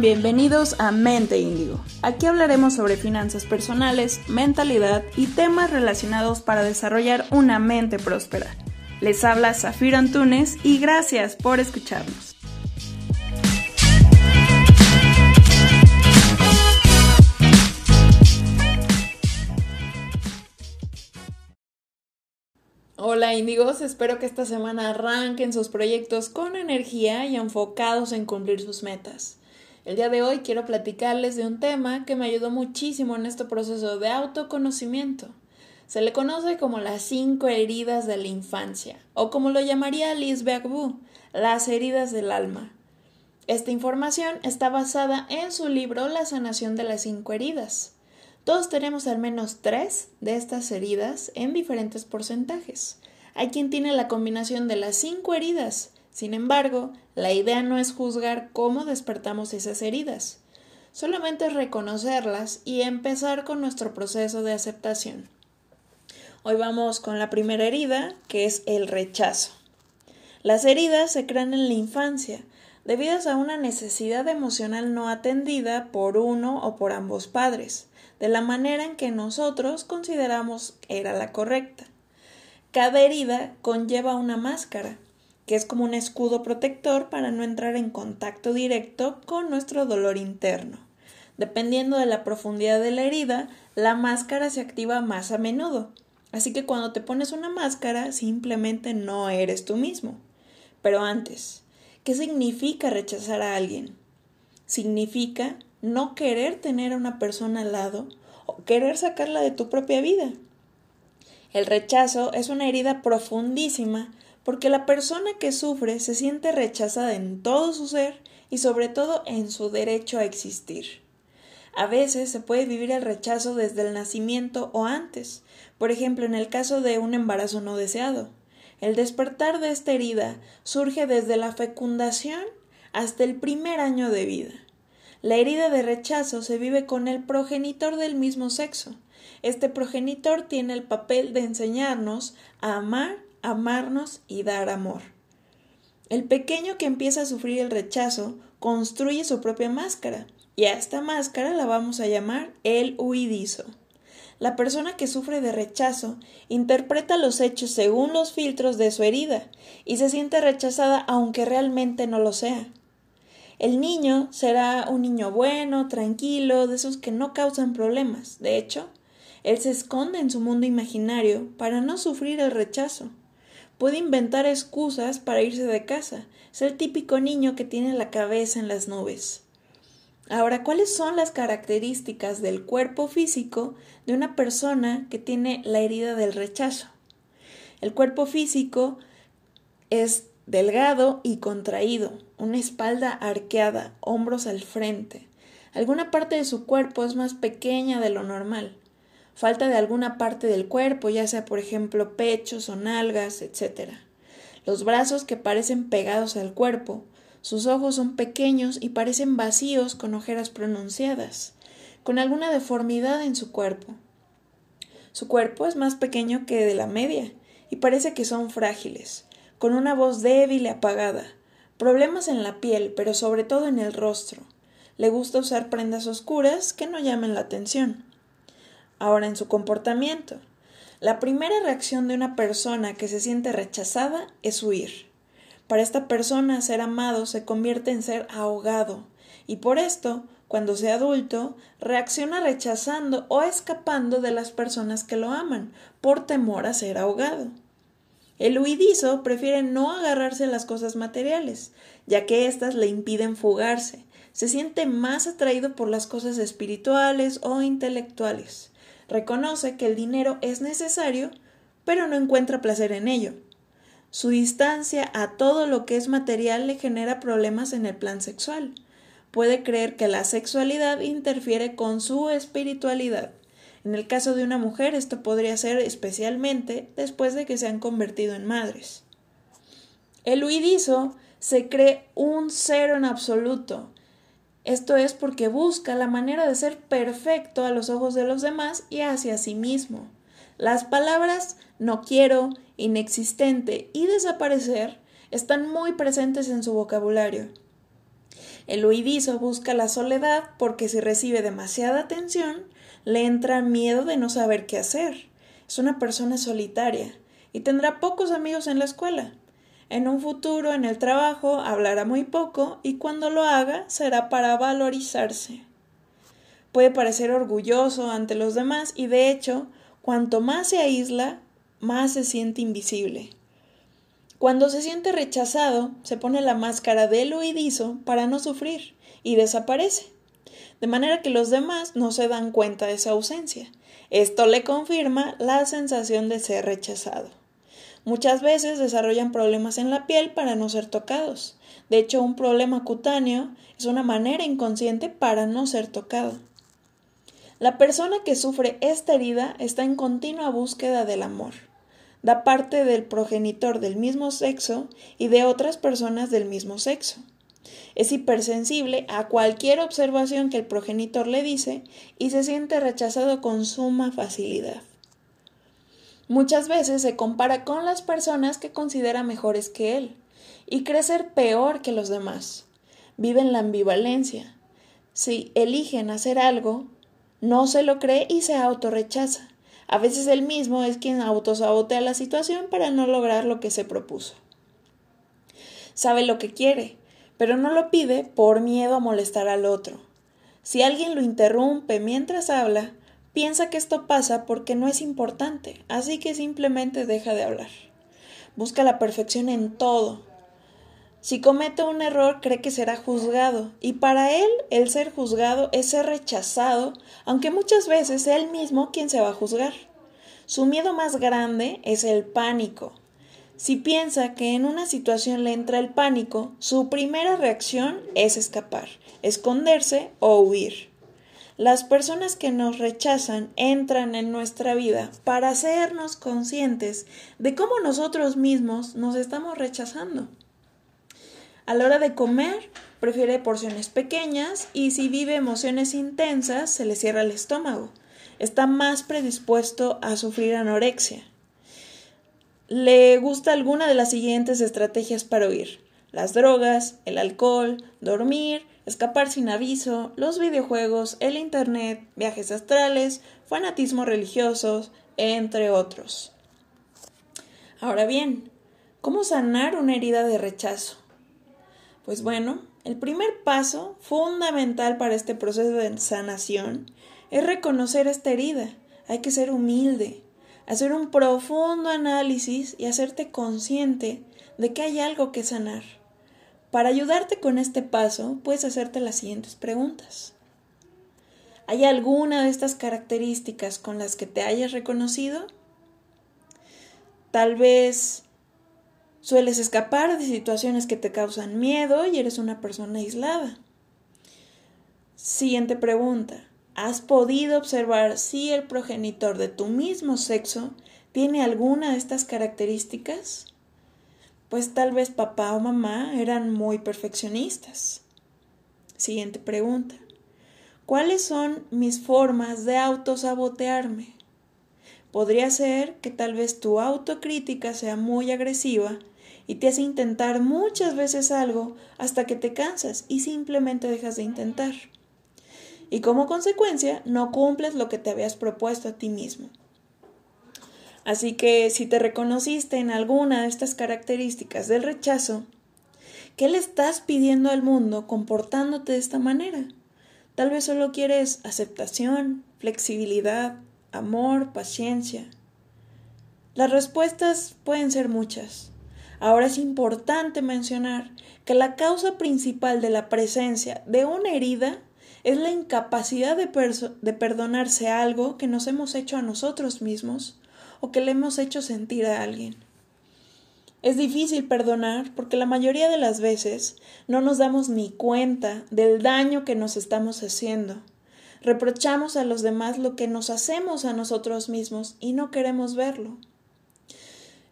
Bienvenidos a Mente Índigo. Aquí hablaremos sobre finanzas personales, mentalidad y temas relacionados para desarrollar una mente próspera. Les habla Zafiro Antunes y gracias por escucharnos. Hola índigos, espero que esta semana arranquen sus proyectos con energía y enfocados en cumplir sus metas. El día de hoy quiero platicarles de un tema que me ayudó muchísimo en este proceso de autoconocimiento. Se le conoce como las cinco heridas de la infancia, o como lo llamaría Liz Beagbu, las heridas del alma. Esta información está basada en su libro La sanación de las cinco heridas. Todos tenemos al menos tres de estas heridas en diferentes porcentajes. Hay quien tiene la combinación de las cinco heridas, sin embargo, la idea no es juzgar cómo despertamos esas heridas, solamente es reconocerlas y empezar con nuestro proceso de aceptación. Hoy vamos con la primera herida, que es el rechazo. Las heridas se crean en la infancia, debidas a una necesidad emocional no atendida por uno o por ambos padres, de la manera en que nosotros consideramos era la correcta. Cada herida conlleva una máscara, que es como un escudo protector para no entrar en contacto directo con nuestro dolor interno. Dependiendo de la profundidad de la herida, la máscara se activa más a menudo. Así que cuando te pones una máscara, simplemente no eres tú mismo. Pero antes, ¿qué significa rechazar a alguien? Significa no querer tener a una persona al lado o querer sacarla de tu propia vida. El rechazo es una herida profundísima porque la persona que sufre se siente rechazada en todo su ser y sobre todo en su derecho a existir. A veces se puede vivir el rechazo desde el nacimiento o antes, por ejemplo en el caso de un embarazo no deseado. El despertar de esta herida surge desde la fecundación hasta el primer año de vida. La herida de rechazo se vive con el progenitor del mismo sexo. Este progenitor tiene el papel de enseñarnos a amar amarnos y dar amor. El pequeño que empieza a sufrir el rechazo construye su propia máscara, y a esta máscara la vamos a llamar el huidizo. La persona que sufre de rechazo interpreta los hechos según los filtros de su herida y se siente rechazada aunque realmente no lo sea. El niño será un niño bueno, tranquilo, de esos que no causan problemas. De hecho, él se esconde en su mundo imaginario para no sufrir el rechazo. Puede inventar excusas para irse de casa. Es el típico niño que tiene la cabeza en las nubes. Ahora, ¿cuáles son las características del cuerpo físico de una persona que tiene la herida del rechazo? El cuerpo físico es delgado y contraído, una espalda arqueada, hombros al frente. Alguna parte de su cuerpo es más pequeña de lo normal falta de alguna parte del cuerpo, ya sea por ejemplo pechos o nalgas, etc. Los brazos que parecen pegados al cuerpo, sus ojos son pequeños y parecen vacíos con ojeras pronunciadas, con alguna deformidad en su cuerpo. Su cuerpo es más pequeño que de la media y parece que son frágiles, con una voz débil y apagada, problemas en la piel, pero sobre todo en el rostro. Le gusta usar prendas oscuras que no llamen la atención. Ahora, en su comportamiento. La primera reacción de una persona que se siente rechazada es huir. Para esta persona ser amado se convierte en ser ahogado, y por esto, cuando sea adulto, reacciona rechazando o escapando de las personas que lo aman, por temor a ser ahogado. El huidizo prefiere no agarrarse a las cosas materiales, ya que éstas le impiden fugarse. Se siente más atraído por las cosas espirituales o intelectuales. Reconoce que el dinero es necesario, pero no encuentra placer en ello. Su distancia a todo lo que es material le genera problemas en el plan sexual. Puede creer que la sexualidad interfiere con su espiritualidad. En el caso de una mujer esto podría ser especialmente después de que se han convertido en madres. El huidizo se cree un cero en absoluto esto es porque busca la manera de ser perfecto a los ojos de los demás y hacia sí mismo. Las palabras no quiero, inexistente y desaparecer están muy presentes en su vocabulario. El huidizo busca la soledad porque si recibe demasiada atención, le entra miedo de no saber qué hacer. Es una persona solitaria y tendrá pocos amigos en la escuela. En un futuro, en el trabajo, hablará muy poco y cuando lo haga será para valorizarse. Puede parecer orgulloso ante los demás y de hecho, cuanto más se aísla, más se siente invisible. Cuando se siente rechazado, se pone la máscara del huidizo para no sufrir y desaparece, de manera que los demás no se dan cuenta de su ausencia. Esto le confirma la sensación de ser rechazado. Muchas veces desarrollan problemas en la piel para no ser tocados. De hecho, un problema cutáneo es una manera inconsciente para no ser tocado. La persona que sufre esta herida está en continua búsqueda del amor. Da parte del progenitor del mismo sexo y de otras personas del mismo sexo. Es hipersensible a cualquier observación que el progenitor le dice y se siente rechazado con suma facilidad. Muchas veces se compara con las personas que considera mejores que él y cree ser peor que los demás. Viven la ambivalencia. Si eligen hacer algo, no se lo cree y se autorrechaza. A veces él mismo es quien autosabotea la situación para no lograr lo que se propuso. Sabe lo que quiere, pero no lo pide por miedo a molestar al otro. Si alguien lo interrumpe mientras habla, Piensa que esto pasa porque no es importante, así que simplemente deja de hablar. Busca la perfección en todo. Si comete un error cree que será juzgado, y para él el ser juzgado es ser rechazado, aunque muchas veces sea él mismo quien se va a juzgar. Su miedo más grande es el pánico. Si piensa que en una situación le entra el pánico, su primera reacción es escapar, esconderse o huir. Las personas que nos rechazan entran en nuestra vida para hacernos conscientes de cómo nosotros mismos nos estamos rechazando. A la hora de comer, prefiere porciones pequeñas y si vive emociones intensas, se le cierra el estómago. Está más predispuesto a sufrir anorexia. Le gusta alguna de las siguientes estrategias para huir. Las drogas, el alcohol, dormir, escapar sin aviso, los videojuegos, el Internet, viajes astrales, fanatismos religiosos, entre otros. Ahora bien, ¿cómo sanar una herida de rechazo? Pues bueno, el primer paso fundamental para este proceso de sanación es reconocer esta herida. Hay que ser humilde, hacer un profundo análisis y hacerte consciente de que hay algo que sanar. Para ayudarte con este paso, puedes hacerte las siguientes preguntas. ¿Hay alguna de estas características con las que te hayas reconocido? Tal vez sueles escapar de situaciones que te causan miedo y eres una persona aislada. Siguiente pregunta. ¿Has podido observar si el progenitor de tu mismo sexo tiene alguna de estas características? Pues tal vez papá o mamá eran muy perfeccionistas. Siguiente pregunta. ¿Cuáles son mis formas de autosabotearme? Podría ser que tal vez tu autocrítica sea muy agresiva y te hace intentar muchas veces algo hasta que te cansas y simplemente dejas de intentar. Y como consecuencia no cumples lo que te habías propuesto a ti mismo. Así que si te reconociste en alguna de estas características del rechazo, ¿qué le estás pidiendo al mundo comportándote de esta manera? Tal vez solo quieres aceptación, flexibilidad, amor, paciencia. Las respuestas pueden ser muchas. Ahora es importante mencionar que la causa principal de la presencia de una herida es la incapacidad de, de perdonarse algo que nos hemos hecho a nosotros mismos o que le hemos hecho sentir a alguien. Es difícil perdonar porque la mayoría de las veces no nos damos ni cuenta del daño que nos estamos haciendo. Reprochamos a los demás lo que nos hacemos a nosotros mismos y no queremos verlo.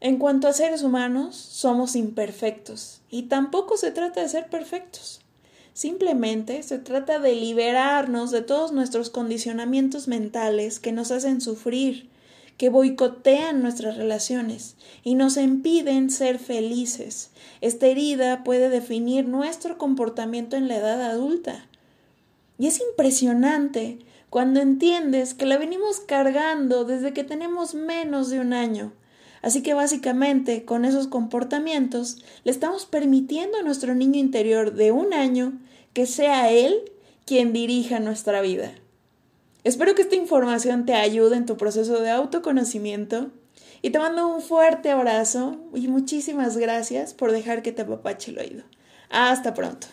En cuanto a seres humanos, somos imperfectos y tampoco se trata de ser perfectos. Simplemente se trata de liberarnos de todos nuestros condicionamientos mentales que nos hacen sufrir, que boicotean nuestras relaciones y nos impiden ser felices. Esta herida puede definir nuestro comportamiento en la edad adulta. Y es impresionante cuando entiendes que la venimos cargando desde que tenemos menos de un año. Así que básicamente con esos comportamientos le estamos permitiendo a nuestro niño interior de un año que sea él quien dirija nuestra vida. Espero que esta información te ayude en tu proceso de autoconocimiento y te mando un fuerte abrazo y muchísimas gracias por dejar que te apapache el oído. Hasta pronto.